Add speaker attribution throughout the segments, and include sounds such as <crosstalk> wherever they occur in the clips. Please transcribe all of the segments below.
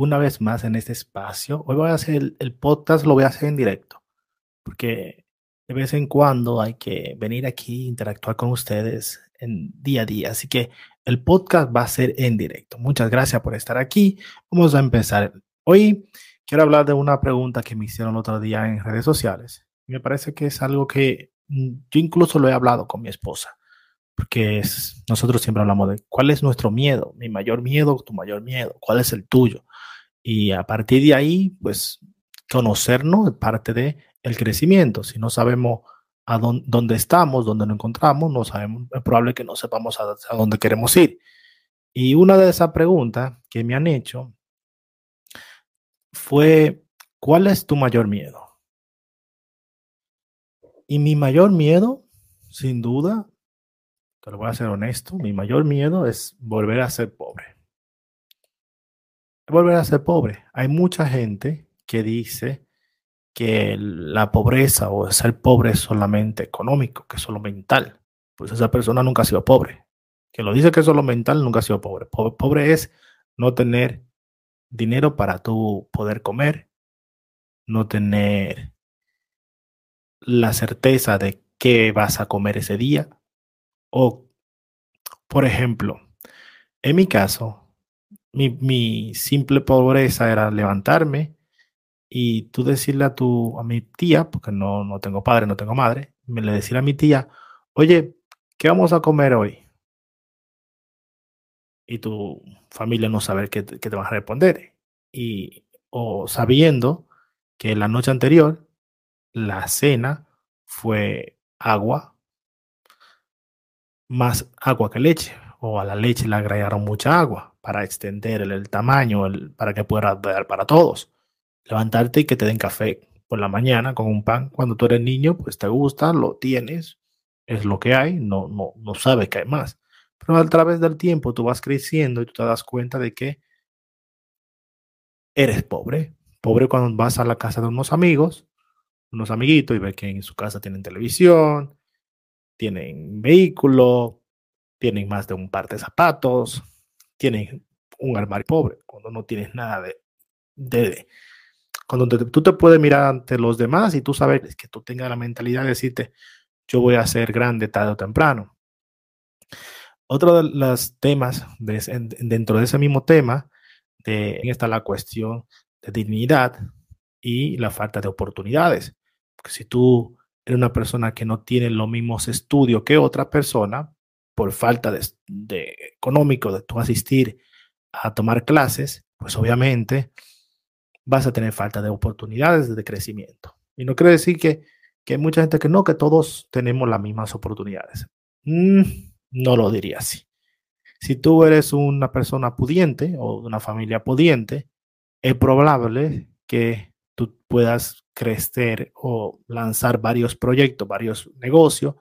Speaker 1: una vez más en este espacio. Hoy voy a hacer el, podcast, lo voy a hacer en directo, porque de vez en cuando hay que venir aquí, interactuar con ustedes en día a día. Así que el podcast va a ser en directo. Muchas gracias por estar aquí. Vamos a empezar. Hoy quiero hablar de una pregunta que me hicieron el otro día en redes sociales. Me parece que es algo que mm, yo incluso lo he hablado con mi esposa, porque es, nosotros siempre hablamos de cuál es nuestro miedo, mi mayor miedo, tu mayor miedo, cuál es el tuyo. Y a partir de ahí, pues conocernos es parte de el crecimiento. Si no sabemos a dónde, estamos, dónde nos encontramos, no sabemos, es probable que no sepamos a, a dónde queremos ir. Y una de esas preguntas que me han hecho fue, ¿cuál es tu mayor miedo? Y mi mayor miedo, sin duda, te lo voy a ser honesto, mi mayor miedo es volver a ser pobre. Volver a ser pobre. Hay mucha gente que dice que la pobreza o ser pobre es solamente económico, que es solo mental. Pues esa persona nunca ha sido pobre. Quien lo dice que es solo mental nunca ha sido pobre. Pobre, es no tener dinero para tú poder comer, no tener la certeza de qué vas a comer ese día. O, por ejemplo, en mi caso, mi, simple pobreza era levantarme, y tú decirle a tu a mi tía, porque no, no tengo padre, no tengo madre, me le decir a mi tía, oye, ¿qué vamos a comer hoy? Y tu familia no sabe qué, qué te vas a responder. Y, o sabiendo que la noche anterior la cena fue agua, más agua que leche, o a la leche le agregaron mucha agua para extender el, tamaño, para que pueda dar para todos levantarte y que te den café por la mañana con un pan. Cuando tú eres niño, pues te gusta, lo tienes, es lo que hay, no, no, no sabes que hay más. Pero a través del tiempo tú vas creciendo y tú te das cuenta de que eres pobre. Pobre cuando vas a la casa de unos amigos, unos amiguitos y ves que en su casa tienen televisión, tienen vehículo, tienen más de un par de zapatos, tienen un armario pobre, cuando no tienes nada de, cuando tú te puedes mirar ante los demás y tú sabes que tú tengas la mentalidad de decirte, yo voy a ser grande tarde o temprano. Otro de los temas dentro de ese mismo tema está la cuestión de dignidad y la falta de oportunidades. Porque si tú eres una persona que no tiene los mismos estudios que otra persona, por falta de, de económico de tú asistir a tomar clases, pues obviamente vas a tener falta de oportunidades de crecimiento. Y no quiere decir que, que hay mucha gente que no, que todos tenemos las mismas oportunidades. Mm, no lo diría así. Si tú eres una persona pudiente o de una familia pudiente, es probable que tú puedas crecer o lanzar varios proyectos, varios negocios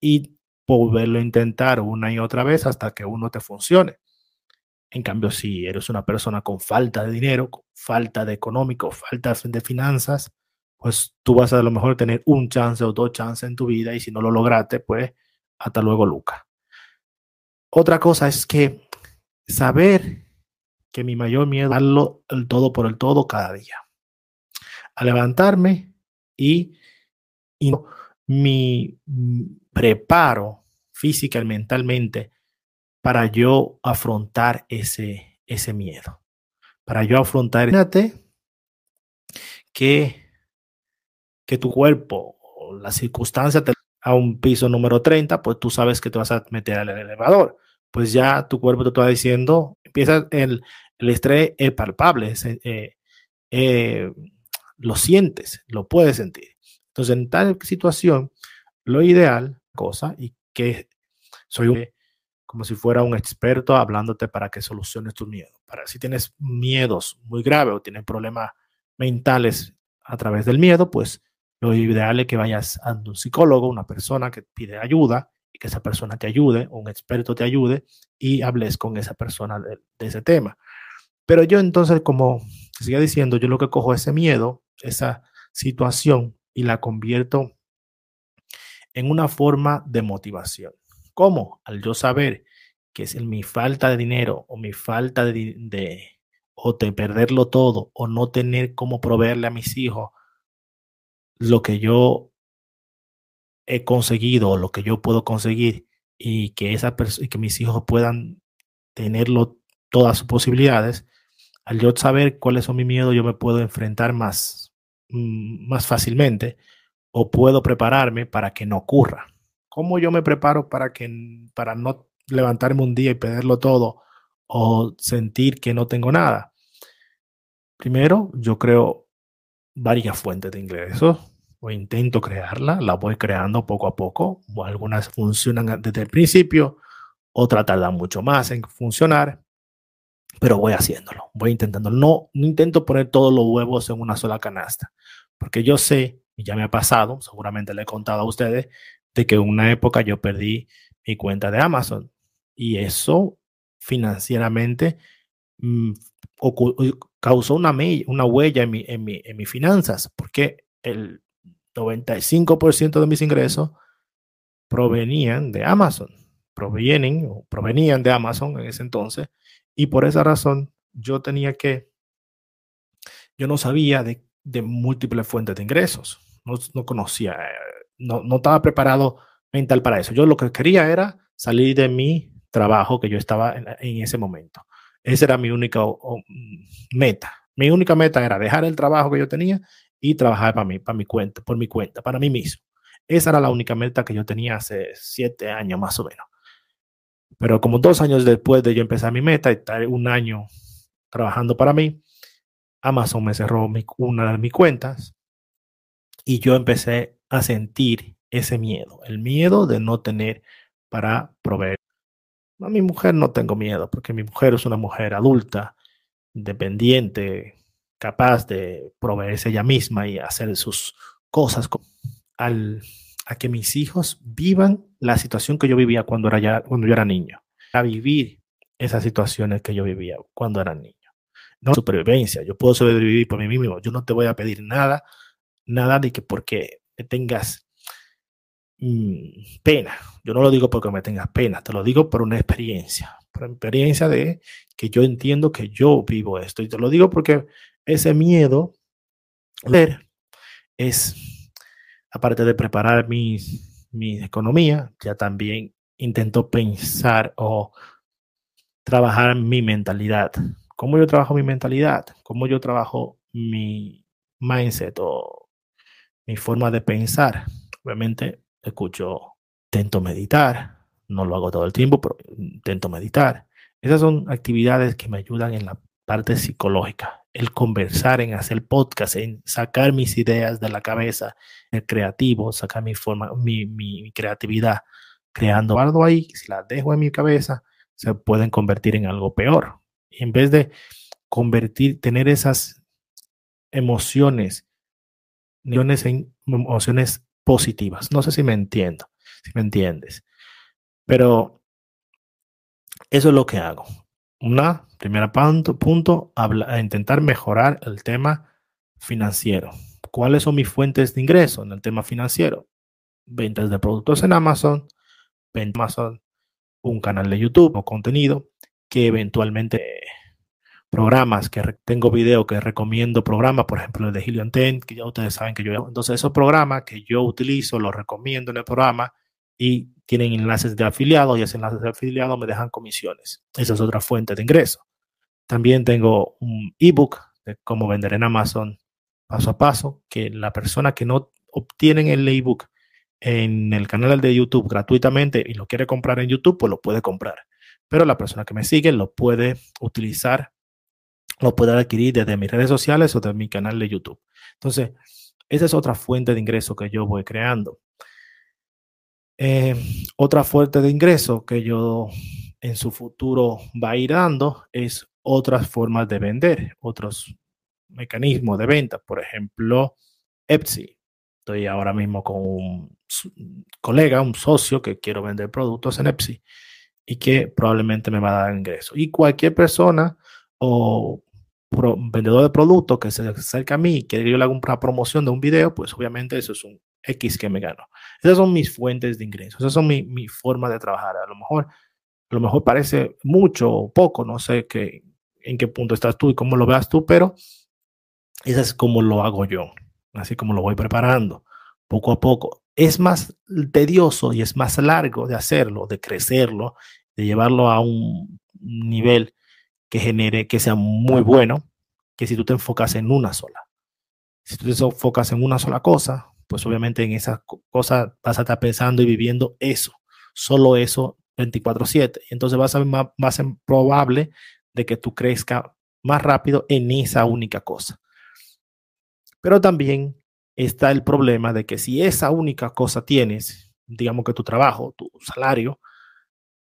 Speaker 1: y volverlo a intentar una y otra vez hasta que uno te funcione. En cambio, si eres una persona con falta de dinero, falta de económico, falta de finanzas, pues tú vas a, a lo mejor tener un chance o dos chances en tu vida y si no lo lograste, pues hasta luego, Luca. Otra cosa es que saber que mi mayor miedo es darlo el todo por el todo cada día. A levantarme y, y mi preparo física y mentalmente para yo afrontar ese, ese miedo. Para yo afrontar, imagínate que, que tu cuerpo o la circunstancia te a un piso número 30, pues tú sabes que te vas a meter al elevador. Pues ya tu cuerpo te está diciendo, empieza el, el estrés es palpable, eh, eh, lo sientes, lo puedes sentir. Entonces, en tal situación, lo ideal, cosa, y que soy como si fuera un experto hablándote para que soluciones tus miedos. Para si tienes miedos muy graves o tienes problemas mentales a través del miedo, pues lo ideal es que vayas a un psicólogo, una persona que pide ayuda y que esa persona te ayude, un experto te ayude y hables con esa persona de, de ese tema. Pero yo entonces, como sigue diciendo, yo lo que cojo ese miedo, esa situación y la convierto en una forma de motivación. ¿Cómo? Al yo saber que es mi falta de dinero o mi falta de, de o de perderlo todo o no tener cómo proveerle a mis hijos lo que yo he conseguido o lo que yo puedo conseguir y que esa y que mis hijos puedan tenerlo todas sus posibilidades, al yo saber cuáles son mis miedos, yo me puedo enfrentar más, más fácilmente o puedo prepararme para que no ocurra. ¿Cómo yo me preparo para, que, para no levantarme un día y perderlo todo o sentir que no tengo nada? Primero, yo creo varias fuentes de ingresos o intento crearla, la voy creando poco a poco. Algunas funcionan desde el principio, otras tardan mucho más en funcionar, pero voy haciéndolo, voy intentando. No, no intento poner todos los huevos en una sola canasta, porque yo sé, y ya me ha pasado, seguramente le he contado a ustedes, de que en una época yo perdí mi cuenta de Amazon y eso financieramente mmm, causó una, una huella en, mi, en, mi, en mis finanzas, porque el 95% de mis ingresos provenían de Amazon, provienen provenían de Amazon en ese entonces, y por esa razón yo tenía que, yo no sabía de, múltiples fuentes de ingresos, no, no conocía, no, no estaba preparado mental para eso. Yo lo que quería era salir de mi trabajo que yo estaba en, ese momento. Esa era mi única meta. Mi única meta era dejar el trabajo que yo tenía y trabajar para mí, para mi cuenta, por mi cuenta, para mí mismo. Esa era la única meta que yo tenía hace siete años más o menos. Pero como dos años después de yo empezar mi meta y estar un año trabajando para mí, Amazon me cerró mi, una de mis cuentas y yo empecé a sentir ese miedo, el miedo de no tener para proveer. A mi mujer no tengo miedo porque mi mujer es una mujer adulta, independiente, capaz de proveerse ella misma y hacer sus cosas al, a que mis hijos vivan la situación que yo vivía cuando, era ya, cuando yo era niño, a vivir esas situaciones que yo vivía cuando era niño. No supervivencia, yo puedo sobrevivir por mí mismo, yo no te voy a pedir nada, nada de que porque tengas mmm, pena, yo no lo digo porque me tengas pena, te lo digo por una experiencia, por experiencia de que yo entiendo que yo vivo esto y te lo digo porque ese miedo es, aparte de preparar mi, economía, ya también intento pensar o trabajar mi mentalidad. ¿Cómo yo trabajo mi mentalidad? ¿Cómo yo trabajo mi mindset o mi forma de pensar? Obviamente, escucho, intento meditar, no lo hago todo el tiempo, pero intento meditar. Esas son actividades que me ayudan en la parte psicológica el conversar, en hacer podcast, en sacar mis ideas de la cabeza, el creativo, sacar mi forma, mi, creatividad, creando algo ahí, si la dejo en mi cabeza, se pueden convertir en algo peor. Y en vez de convertir, tener esas emociones, emociones en emociones positivas. No sé si me entiendo, si me entiendes. Pero eso es lo que hago. Una primera punto, punto intentar mejorar el tema financiero. ¿Cuáles son mis fuentes de ingreso en el tema financiero? Ventas de productos en Amazon, Amazon, un canal de YouTube o contenido que eventualmente programas que tengo video que recomiendo programas, por ejemplo el de Helium 10, que ya ustedes saben que yo entonces esos programas que yo utilizo los recomiendo en el programa y tienen enlaces de afiliados y esos enlaces de afiliados me dejan comisiones. Esa es otra fuente de ingreso. También tengo un ebook de cómo vender en Amazon paso a paso, que la persona que no obtiene el ebook en el canal de YouTube gratuitamente y lo quiere comprar en YouTube, pues lo puede comprar. Pero la persona que me sigue lo puede utilizar, lo puede adquirir desde mis redes sociales o de mi canal de YouTube. Entonces, esa es otra fuente de ingreso que yo voy creando. Eh, otra fuente de ingreso que yo en su futuro va a ir dando es otras formas de vender, otros mecanismos de venta. Por ejemplo, Etsy. Estoy ahora mismo con un colega, un socio que quiero vender productos en Etsy y que probablemente me va a dar ingreso. Y cualquier persona o vendedor de productos que se acerca a mí y quiere que yo le haga una promoción de un video, pues obviamente eso es un X que me gano. Esas son mis fuentes de ingresos, esas son mi, mi forma de trabajar. A lo mejor, a lo mejor parece mucho o poco, no sé qué, en qué punto estás tú y cómo lo veas tú, pero esa es como lo hago yo, así como lo voy preparando poco a poco. Es más tedioso y es más largo de hacerlo, de crecerlo, de llevarlo a un nivel que genere, que sea muy bueno, que si tú te enfocas en una sola. Si tú te enfocas en una sola cosa, pues obviamente en esa cosa vas a estar pensando y viviendo eso, solo eso 24/7. Y entonces vas a ser más, más probable de que tú crezcas más rápido en esa única cosa. Pero también está el problema de que si esa única cosa tienes, digamos que tu trabajo, tu salario,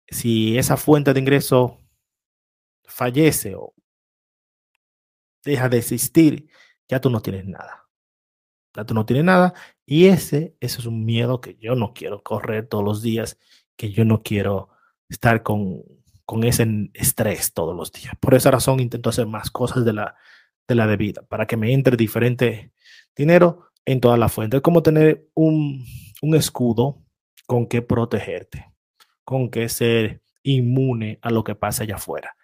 Speaker 1: si esa fuente de ingreso fallece o deja de existir, ya tú no tienes nada. Ya tú no tienes nada. Y ese, ese es un miedo que yo no quiero correr todos los días, que yo no quiero estar con, con ese estrés todos los días. Por esa razón intento hacer más cosas de la, de la debida, para que me entre diferente dinero en todas las fuentes. Es como tener un, un escudo con que protegerte con qué ser inmune a lo que pasa allá afuera,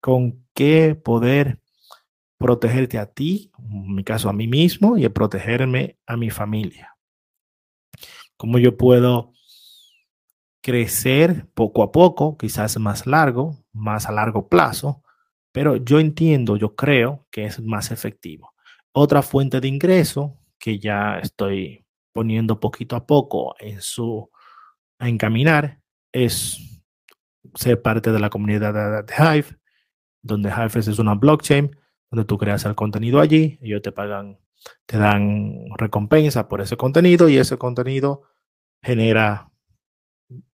Speaker 1: con qué poder protegerte a ti, en mi caso a mí mismo, y protegerme a mi familia. Cómo yo puedo crecer poco a poco, quizás más largo, más a largo plazo, pero yo entiendo, yo creo que es más efectivo. Otra fuente de ingreso que ya estoy poniendo poquito a poco en su a encaminar es ser parte de la comunidad de, Hive, donde Hive es una blockchain, donde tú creas el contenido allí, ellos te pagan, te dan recompensa por ese contenido y ese contenido genera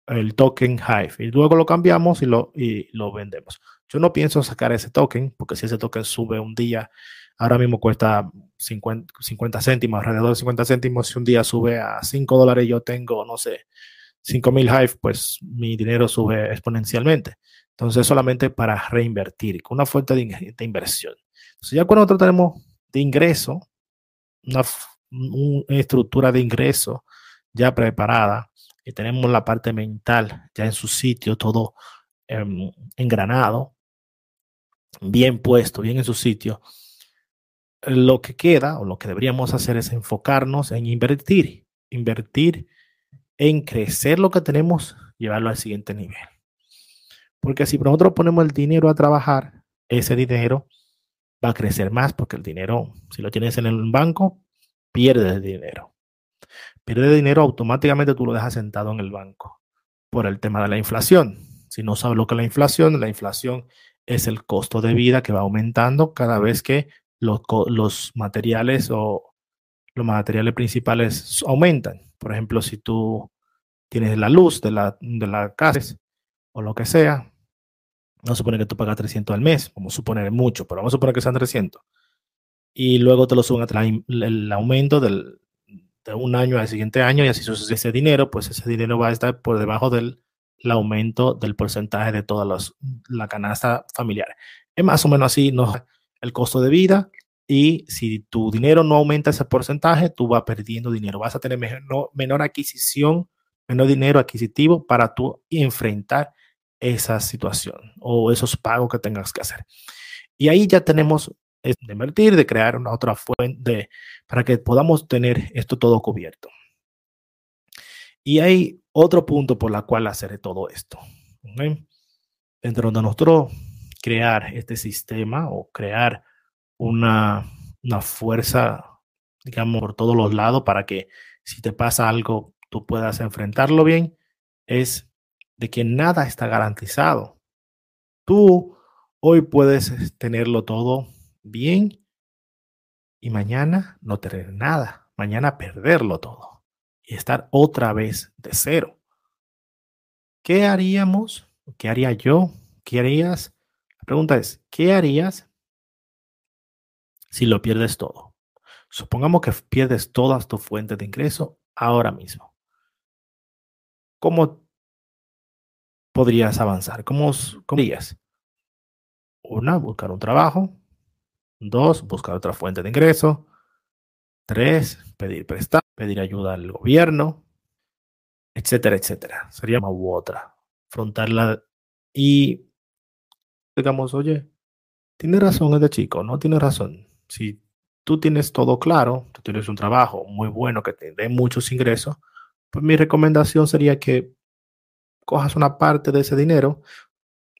Speaker 1: el token Hive y luego lo cambiamos y lo, y lo vendemos. Yo no pienso sacar ese token porque si ese token sube un día, ahora mismo cuesta 50, 50 céntimos, alrededor de 50 céntimos, si un día sube a 5 dólares, yo tengo, no sé, 5000 Hive, pues mi dinero sube exponencialmente. Entonces, solamente para reinvertir, con una fuente de, inversión. Entonces, ya cuando nosotros tenemos de ingreso, una, estructura de ingreso ya preparada y tenemos la parte mental ya en su sitio, todo em, engranado, bien puesto, bien en su sitio, lo que queda o lo que deberíamos hacer es enfocarnos en invertir, invertir en crecer lo que tenemos, llevarlo al siguiente nivel. Porque si nosotros ponemos el dinero a trabajar, ese dinero va a crecer más porque el dinero, si lo tienes en el banco, pierdes dinero. Pierde dinero automáticamente tú lo dejas sentado en el banco por el tema de la inflación. Si no sabes lo que es la inflación, la inflación es el costo de vida que va aumentando cada vez que los, los materiales o los materiales principales aumentan. Por ejemplo, si tú tienes la luz de la, de la casa o lo que sea, no supone que tú pagas 300 al mes, vamos a suponer mucho, pero vamos a suponer que sean 300. Y luego te lo suben el, el aumento del, de un año al siguiente año y así sucede ese dinero, pues ese dinero va a estar por debajo del el aumento del porcentaje de toda la canasta familiar. Es más o menos así ¿no? el costo de vida y si tu dinero no aumenta ese porcentaje, tú vas perdiendo dinero, vas a tener menor adquisición, menor dinero adquisitivo para tú enfrentar esa situación o esos pagos que tengas que hacer. Y ahí ya tenemos de invertir, de crear una otra fuente para que podamos tener esto todo cubierto. Y hay otro punto por la cual hacer todo esto. Dentro de nosotros crear este sistema o crear una, fuerza, digamos, por todos los lados para que si te pasa algo, tú puedas enfrentarlo bien, es de que nada está garantizado. Tú hoy puedes tenerlo todo bien y mañana no tener nada, mañana perderlo todo y estar otra vez de cero. ¿qué haríamos? ¿Qué haría yo? ¿Qué harías? La pregunta es, ¿qué harías si lo pierdes todo? Supongamos que pierdes todas tus fuentes de ingreso ahora mismo. ¿Cómo podrías avanzar? ¿Cómo, cómo? Una, buscar un trabajo. Dos, buscar otra fuente de ingreso. Tres, pedir prestado, pedir ayuda al gobierno, etcétera, etcétera. Sería una u otra. Afrontarla y digamos, oye, tiene razón este chico, no tiene razón. Si tú tienes todo claro, tú tienes un trabajo muy bueno que te dé muchos ingresos, pues mi recomendación sería que cojas una parte de ese dinero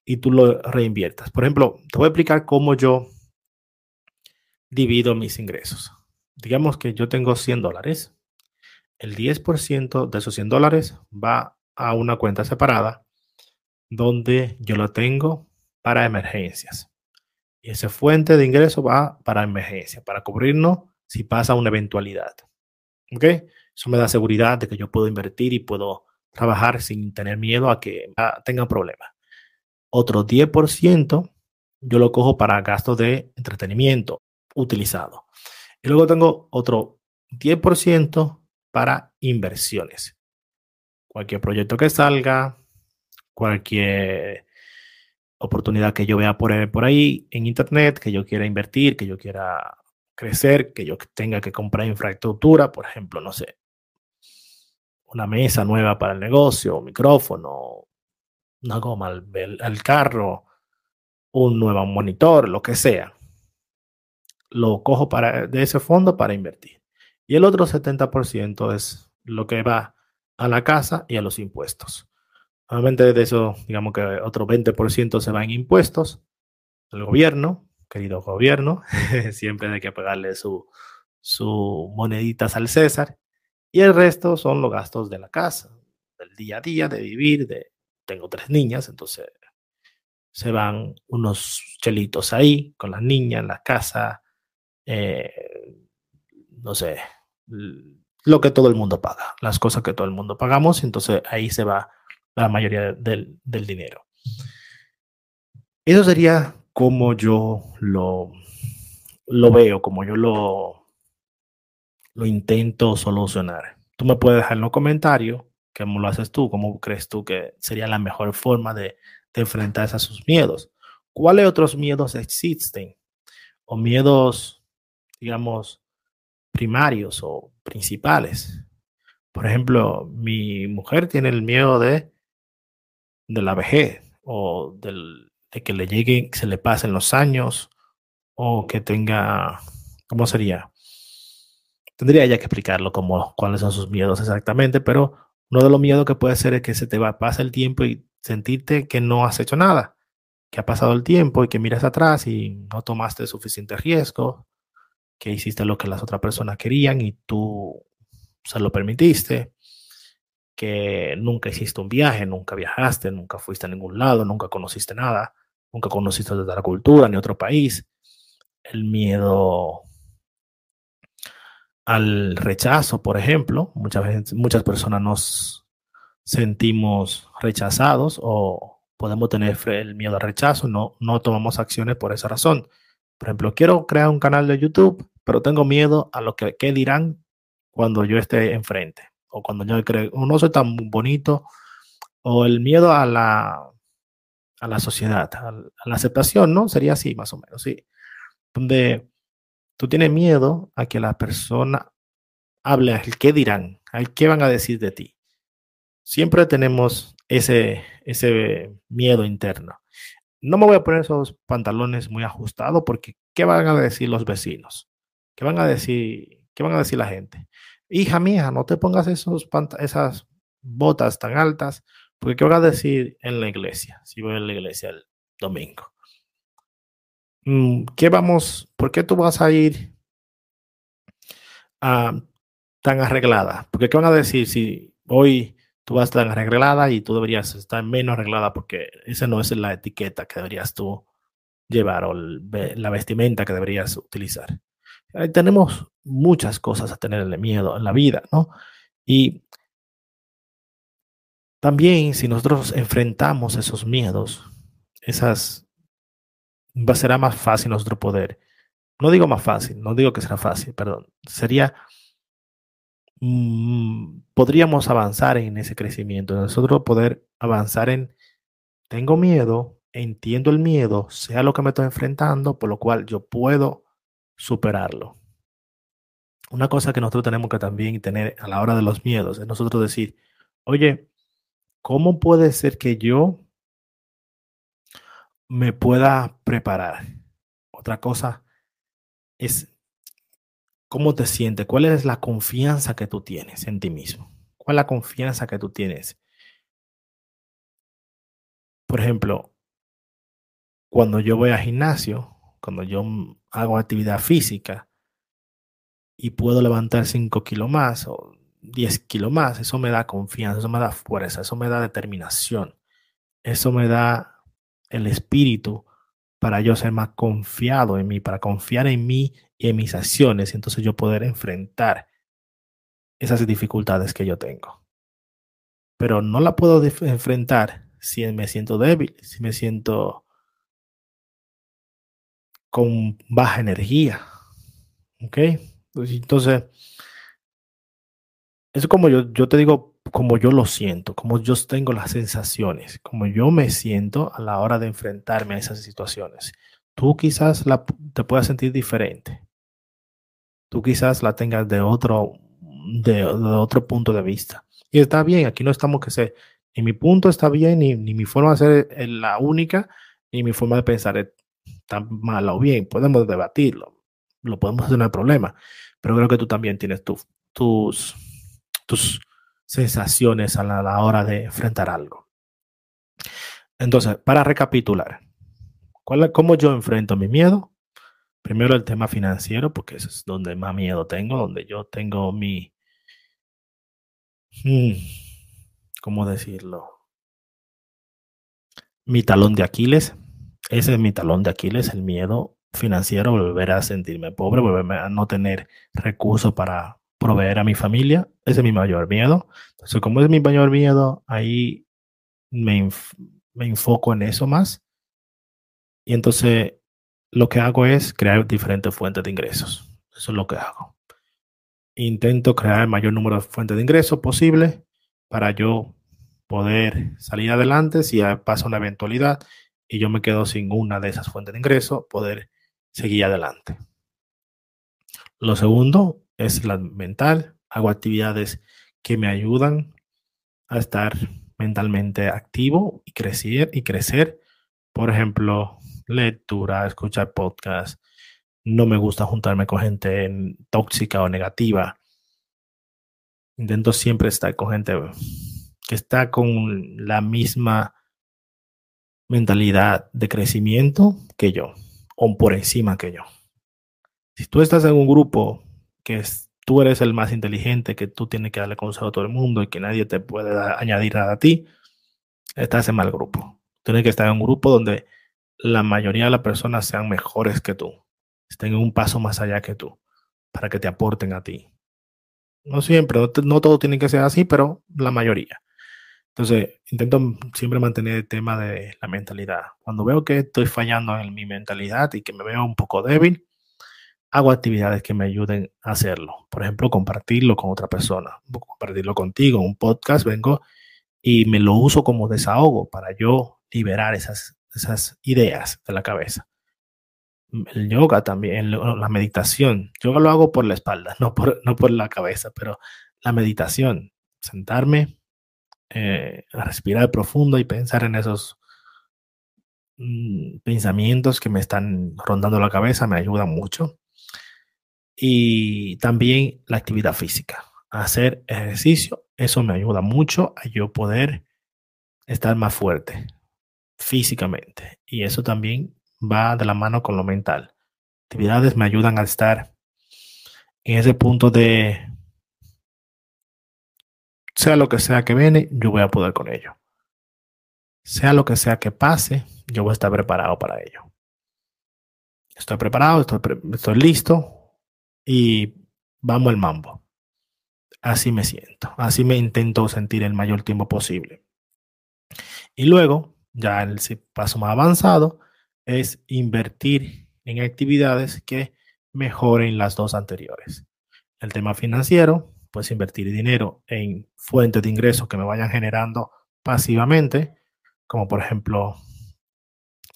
Speaker 1: y tú lo reinviertas. Por ejemplo, te voy a explicar cómo yo divido mis ingresos. Digamos que yo tengo 100 dólares. El 10% de esos 100 dólares va a una cuenta separada donde yo lo tengo para emergencias. Y esa fuente de ingreso va para emergencia, para cubrirnos si pasa una eventualidad. ¿Ok? Eso me da seguridad de que yo puedo invertir y puedo trabajar sin tener miedo a que tengan problemas. Otro 10% yo lo cojo para gastos de entretenimiento utilizado. Y luego tengo otro 10% para inversiones. Cualquier proyecto que salga, cualquier oportunidad que yo vea por, por ahí en internet, que yo quiera invertir, que yo quiera crecer, que yo tenga que comprar infraestructura, por ejemplo, no sé, una mesa nueva para el negocio, un micrófono, una goma al, carro, un nuevo monitor, lo que sea. Lo cojo para, de ese fondo para invertir. Y el otro 70% es lo que va a la casa y a los impuestos. Obviamente de eso, digamos que otro 20% se va en impuestos. El gobierno, querido gobierno, <laughs> siempre hay que pagarle su, su moneditas al César. Y el resto son los gastos de la casa, del día a día, de vivir, de tengo tres niñas, entonces se van unos chelitos ahí con las niñas la casa, eh, no sé, lo que todo el mundo paga, las cosas que todo el mundo pagamos, entonces ahí se va la mayoría del, del dinero. Eso sería como yo lo, lo veo, como yo lo, lo intento solucionar. Tú me puedes dejar en los comentarios cómo lo haces tú, cómo crees tú que sería la mejor forma de, de enfrentarse a sus miedos. ¿Cuáles otros miedos existen? O miedos, digamos, primarios o principales. Por ejemplo, mi mujer tiene el miedo de de la vejez o de que le llegue, se le pasen los años o que tenga, ¿cómo sería? Tendría ya que explicarlo como cuáles son sus miedos exactamente, pero uno de los miedos que puede ser es que se te va, pasa el tiempo y sentirte que no has hecho nada, que ha pasado el tiempo y que miras atrás y no tomaste suficiente riesgo, que hiciste lo que las otras personas querían y tú se lo permitiste que nunca hiciste un viaje, nunca viajaste, nunca fuiste a ningún lado, nunca conociste nada, nunca conociste la cultura ni otro país. El miedo al rechazo, por ejemplo, muchas veces muchas personas nos sentimos rechazados o podemos tener el miedo al rechazo, no, no tomamos acciones por esa razón. Por ejemplo, quiero crear un canal de YouTube, pero tengo miedo a lo que, dirán cuando yo esté enfrente o cuando yo creo, o no soy tan bonito, o el miedo a la, a la sociedad, a, la aceptación, ¿no? Sería así, más o menos, sí. Donde tú tienes miedo a que la persona hable, el qué dirán, al qué van a decir de ti. Siempre tenemos ese, ese miedo interno. No me voy a poner esos pantalones muy ajustados porque ¿qué van a decir los vecinos? ¿Qué van a decir, qué van a decir la gente? hija mía, no te pongas esos esas botas tan altas, porque ¿qué van a decir en la iglesia? Si voy a la iglesia el domingo. Mm, ¿Qué vamos, por qué tú vas a ir ah, tan arreglada? Porque ¿qué van a decir si hoy tú vas tan arreglada y tú deberías estar menos arreglada? Porque esa no es la etiqueta que deberías tú llevar o la vestimenta que deberías utilizar tenemos muchas cosas a tenerle miedo en la vida, ¿no? Y También si nosotros enfrentamos esos miedos, esas va, será más fácil nuestro poder. No digo más fácil, no digo que será fácil, perdón. Sería mm, podríamos avanzar en ese crecimiento, nosotros poder avanzar en tengo miedo, entiendo el miedo, sea lo que me estoy enfrentando, por lo cual yo puedo superarlo. Una cosa que nosotros tenemos que también tener a la hora de los miedos es nosotros decir, oye, ¿cómo puede ser que yo me pueda preparar? Otra cosa es cómo te sientes, cuál es la confianza que tú tienes en ti mismo, cuál es la confianza que tú tienes. Por ejemplo, cuando yo voy al gimnasio, cuando yo hago actividad física y puedo levantar 5 kilos más o 10 kilos más, eso me da confianza, eso me da fuerza, eso me da determinación, eso me da el espíritu para yo ser más confiado en mí, para confiar en mí y en mis acciones, y entonces yo poder enfrentar esas dificultades que yo tengo. Pero no la puedo enfrentar si me siento débil, si me siento con baja energía. ¿Ok? Pues entonces, es como yo, yo te digo, como yo lo siento, como yo tengo las sensaciones, como yo me siento a la hora de enfrentarme a esas situaciones. Tú quizás la, te puedas sentir diferente. Tú quizás la tengas de otro, de, otro punto de vista. Y está bien, aquí no estamos que sé, ni mi punto está bien, ni, ni mi forma de ser es la única, ni mi forma de pensar es tan mala o bien. Podemos debatirlo, lo podemos hacer, no hay problema. Pero creo que tú también tienes tus tus sensaciones a la, hora de enfrentar algo. Entonces, para recapitular, ¿cuál, ¿cómo yo enfrento mi miedo? Primero el tema financiero, porque eso es donde más miedo tengo, donde yo tengo mi... Hmm, ¿Cómo decirlo? Mi talón de Aquiles. Ese es mi talón de Aquiles, el miedo financiero, volver a sentirme pobre, volver a no tener recursos para proveer a mi familia. Ese es mi mayor miedo. Entonces, como es mi mayor miedo, ahí me, me enfoco en eso más. Y entonces lo que hago es crear diferentes fuentes de ingresos. Eso es lo que hago. Intento crear el mayor número de fuentes de ingresos posible para yo poder salir adelante si pasa una eventualidad y yo me quedo sin una de esas fuentes de ingresos, poder seguir adelante. Lo segundo es la mental. Hago actividades que me ayudan a estar mentalmente activo y crecer y crecer. Por ejemplo, lectura, escuchar podcast. No me gusta juntarme con gente tóxica o negativa. Intento siempre estar con gente que está con la misma mentalidad de crecimiento que yo, o por encima que yo. Si tú estás en un grupo que tú eres el más inteligente, que tú tienes que darle consejo a todo el mundo y que nadie te puede añadir nada a ti, estás en mal grupo. Tienes que estar en un grupo donde la mayoría de las personas sean mejores que tú, estén un paso más allá que tú, para que te aporten a ti. No siempre, no, no todo tiene que ser así, pero la mayoría. Entonces, intento siempre mantener el tema de la mentalidad. Cuando veo que estoy fallando en mi mentalidad y que me veo un poco débil, hago actividades que me ayuden a hacerlo. Por ejemplo, compartirlo con otra persona, compartirlo contigo, un podcast, vengo y me lo uso como desahogo para yo liberar esas, esas ideas de la cabeza. El yoga también, la meditación. Yoga lo hago por la espalda, <laughs> no por, no por la cabeza, pero la meditación, sentarme, eh, respirar profundo y pensar en esos mm, pensamientos que me están rondando la cabeza me ayuda mucho y también la actividad física. Hacer ejercicio, eso me ayuda mucho a yo poder estar más fuerte físicamente. Y eso también va de la mano con lo mental. Actividades me ayudan a estar en ese punto de, sea lo que sea que viene, yo voy a poder con ello. Sea lo que sea que pase, yo voy a estar preparado para ello. Estoy preparado, estoy, estoy listo, y vamos al mambo. Así me siento, así me intento sentir el mayor tiempo posible. Y luego, ya el paso más avanzado es invertir en actividades que mejoren las dos anteriores. El tema financiero, pues invertir dinero en fuentes de ingresos que me vayan generando pasivamente, como por ejemplo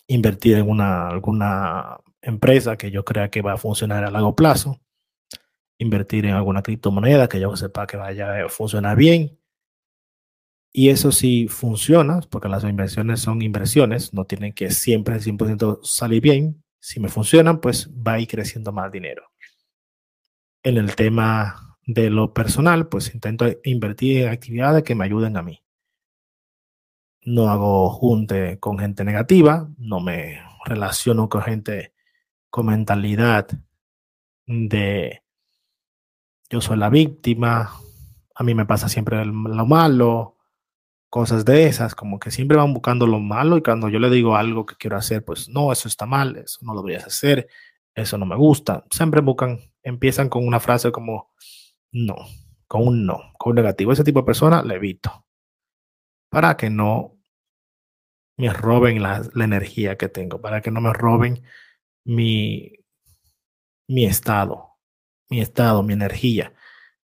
Speaker 1: invertir en una, alguna empresa que yo crea que va a funcionar a largo plazo, invertir en alguna criptomoneda que yo sepa que vaya a funcionar bien. Y eso sí funciona, porque las inversiones son inversiones, no tienen que siempre 100% salir bien. Si me funcionan, pues va a ir creciendo más dinero. En el tema de lo personal, pues intento invertir en actividades que me ayuden a mí no hago junte con gente negativa, no me relaciono con gente con mentalidad de yo soy la víctima, a mí me pasa siempre lo malo, cosas de esas, como que siempre van buscando lo malo y cuando yo le digo algo que quiero hacer, pues no, eso está mal, eso no lo a hacer, eso no me gusta. Siempre buscan, empiezan con una frase como no, con un no, con un negativo. Ese tipo de persona le evito para que no me roben la, energía que tengo, para que no me roben mi, mi estado, mi estado, mi energía,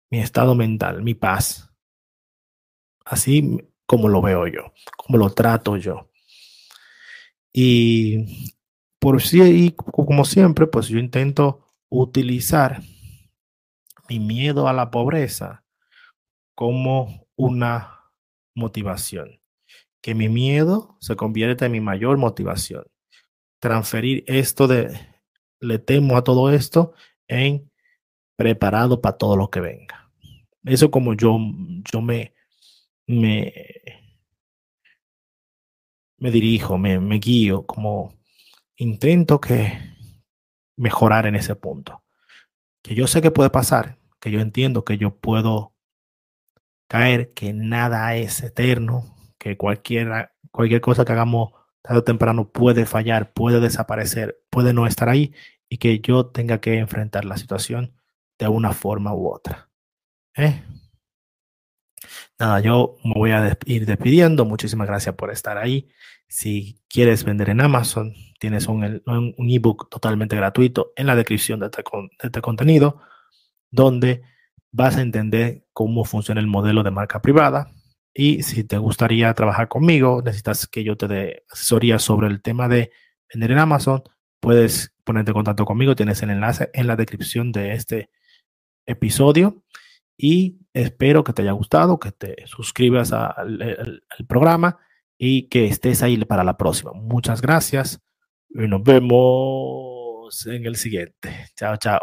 Speaker 1: mi estado mental, mi paz. Así como lo veo yo, como lo trato yo. Y por sí, como siempre, pues yo intento utilizar mi miedo a la pobreza como una motivación que mi miedo se convierta en mi mayor motivación. Transferir esto de le temo a todo esto en preparado para todo lo que venga. Eso como yo, yo me, me, me dirijo, me, guío, como intento que mejorar en ese punto. Que yo sé que puede pasar, que yo entiendo que yo puedo caer, que nada es eterno, que cualquier cosa que hagamos tarde o temprano puede fallar, puede desaparecer, puede no estar ahí y que yo tenga que enfrentar la situación de una forma u otra. ¿eh? Nada, yo me voy a ir despidiendo. Muchísimas gracias por estar ahí. Si quieres vender en Amazon, tienes un, un ebook totalmente gratuito en la descripción de este, de este contenido, donde vas a entender cómo funciona el modelo de marca privada, y si te gustaría trabajar conmigo, necesitas que yo te dé asesoría sobre el tema de vender en Amazon, puedes ponerte en contacto conmigo. Tienes el enlace en la descripción de este episodio. Y espero que te haya gustado, que te suscribas al, programa y que estés ahí para la próxima. Muchas gracias y nos vemos en el siguiente. Chao, chao.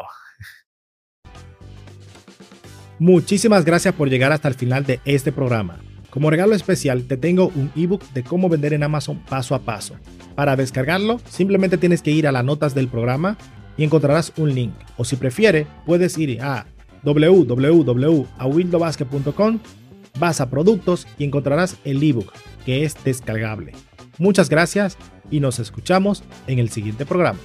Speaker 2: Muchísimas gracias por llegar hasta el final de este programa. Como regalo especial te tengo un ebook de cómo vender en Amazon paso a paso. Para descargarlo, simplemente tienes que ir a las notas del programa y encontrarás un link. O si prefiere, puedes ir a www.awildobasket.com, vas a productos y encontrarás el ebook que es descargable. Muchas gracias y nos escuchamos en el siguiente programa.